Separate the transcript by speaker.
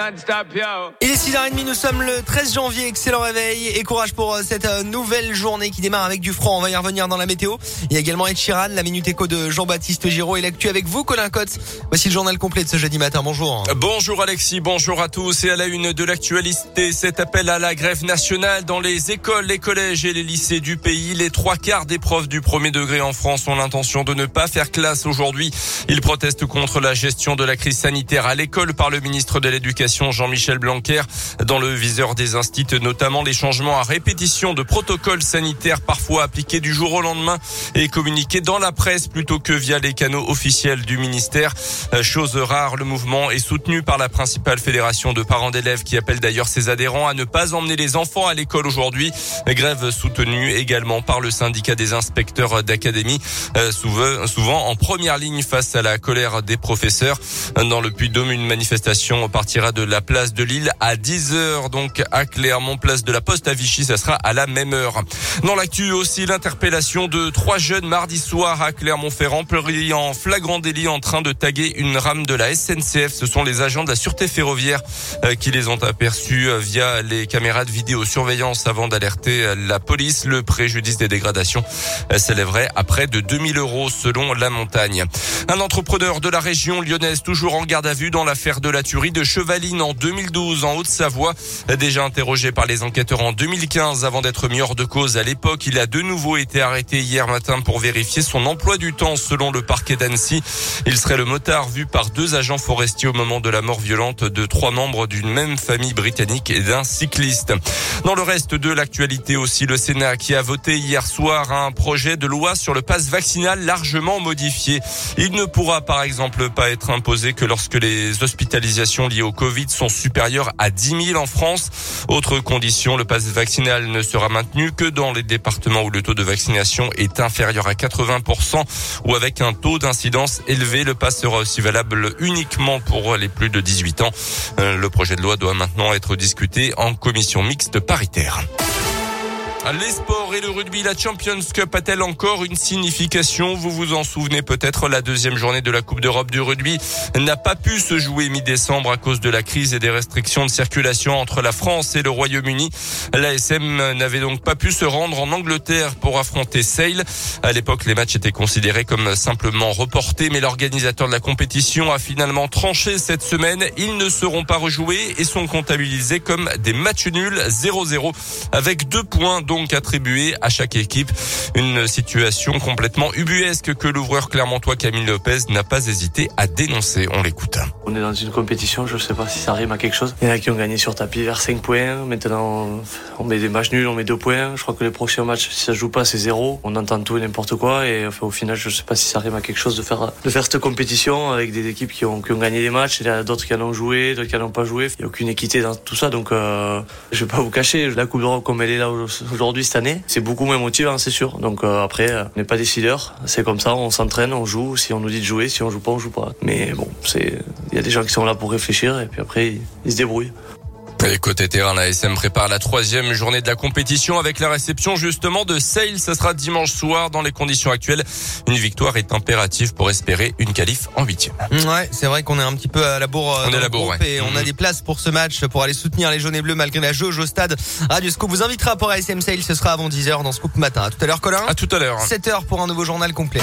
Speaker 1: Il est 6h30, nous sommes le 13 janvier, excellent réveil et courage pour euh, cette euh, nouvelle journée qui démarre avec du froid, on va y revenir dans la météo. Il y a également Ed Sheeran, la Minute Éco de Jean-Baptiste Giraud et l'actu avec vous Colin Cotte. Voici le journal complet de ce jeudi matin, bonjour.
Speaker 2: Bonjour Alexis, bonjour à tous et à la une de l'actualité, cet appel à la grève nationale dans les écoles, les collèges et les lycées du pays. Les trois quarts des profs du premier degré en France ont l'intention de ne pas faire classe aujourd'hui. Ils protestent contre la gestion de la crise sanitaire à l'école par le ministre de l'Éducation Jean-Michel Blanquer dans le viseur des instituts, notamment les changements à répétition de protocoles sanitaires parfois appliqués du jour au lendemain et communiqués dans la presse plutôt que via les canaux officiels du ministère. Euh, chose rare, le mouvement est soutenu par la principale fédération de parents d'élèves qui appelle d'ailleurs ses adhérents à ne pas emmener les enfants à l'école aujourd'hui. Grève soutenue également par le syndicat des inspecteurs d'académie, euh, souvent en première ligne face à la colère des professeurs. Dans le Puy-de-Dôme, une manifestation partira de de la place de Lille à 10h, donc à Clermont, place de la Poste à Vichy, ça sera à la même heure. Dans l'actu aussi, l'interpellation de trois jeunes mardi soir à Clermont-Ferrand, pris en flagrant délit en train de taguer une rame de la SNCF. Ce sont les agents de la sûreté ferroviaire euh, qui les ont aperçus euh, via les caméras de vidéosurveillance avant d'alerter euh, la police. Le préjudice des dégradations s'élèverait à près de 2000 euros selon la montagne. Un entrepreneur de la région lyonnaise toujours en garde à vue dans l'affaire de la tuerie de Chevalier en 2012 en Haute-Savoie. Déjà interrogé par les enquêteurs en 2015 avant d'être mis hors de cause à l'époque, il a de nouveau été arrêté hier matin pour vérifier son emploi du temps selon le parquet d'Annecy. Il serait le motard vu par deux agents forestiers au moment de la mort violente de trois membres d'une même famille britannique et d'un cycliste. Dans le reste de l'actualité aussi, le Sénat qui a voté hier soir un projet de loi sur le passe vaccinal largement modifié. Il ne pourra par exemple pas être imposé que lorsque les hospitalisations liées au Covid sont supérieurs à 10 000 en France. Autre condition, le passe vaccinal ne sera maintenu que dans les départements où le taux de vaccination est inférieur à 80% ou avec un taux d'incidence élevé. Le pass sera aussi valable uniquement pour les plus de 18 ans. Euh, le projet de loi doit maintenant être discuté en commission mixte paritaire. Les sports et le rugby, la Champions Cup a-t-elle encore une signification? Vous vous en souvenez peut-être, la deuxième journée de la Coupe d'Europe du rugby n'a pas pu se jouer mi-décembre à cause de la crise et des restrictions de circulation entre la France et le Royaume-Uni. L'ASM n'avait donc pas pu se rendre en Angleterre pour affronter Sale. À l'époque, les matchs étaient considérés comme simplement reportés, mais l'organisateur de la compétition a finalement tranché cette semaine. Ils ne seront pas rejoués et sont comptabilisés comme des matchs nuls 0-0 avec deux points attribué à chaque équipe. Une situation complètement ubuesque que l'ouvreur clermontois Camille Lopez n'a pas hésité à dénoncer. On l'écoute.
Speaker 3: On est dans une compétition, je ne sais pas si ça rime à quelque chose. Il y en a qui ont gagné sur tapis vers 5 points. Maintenant, on met des matchs nuls, on met 2 points. Je crois que les prochains matchs, si ça joue pas, c'est 0. On entend tout et n'importe quoi. Et au final, je ne sais pas si ça rime à quelque chose de faire, de faire cette compétition avec des équipes qui ont, gagné des matchs. Il y a d'autres qui en ont joué, d'autres qui en ont pas joué. Il n'y a aucune équité dans tout ça. Donc, euh, je vais pas vous cacher. La Coupe d'Europe comme elle est là aujourd'hui cette année, c'est beaucoup moins motivant, c'est sûr. Donc euh, après, euh, on n'est pas décideur. C'est comme ça, on s'entraîne, on joue. Si on nous dit de jouer, si on joue pas, on joue pas. Mais bon, c'est, il y a des gens qui sont là pour réfléchir et puis après, ils se débrouillent.
Speaker 2: Et côté terrain, la SM prépare la troisième journée de la compétition avec la réception justement de Sale. Ça sera dimanche soir dans les conditions actuelles. Une victoire est impérative pour espérer une qualif en huitième.
Speaker 1: Ouais, c'est vrai qu'on est un petit peu à la bourre.
Speaker 2: On est à la bourre,
Speaker 1: Et on a mhm. des places pour ce match pour aller soutenir les jaunes et bleus malgré la jauge au stade. Radio Scoop vous invitera pour ASM Sale. Ce sera avant 10h dans Scoop matin. À tout à l'heure, Colin.
Speaker 2: À tout à l'heure.
Speaker 1: 7h pour un nouveau journal complet.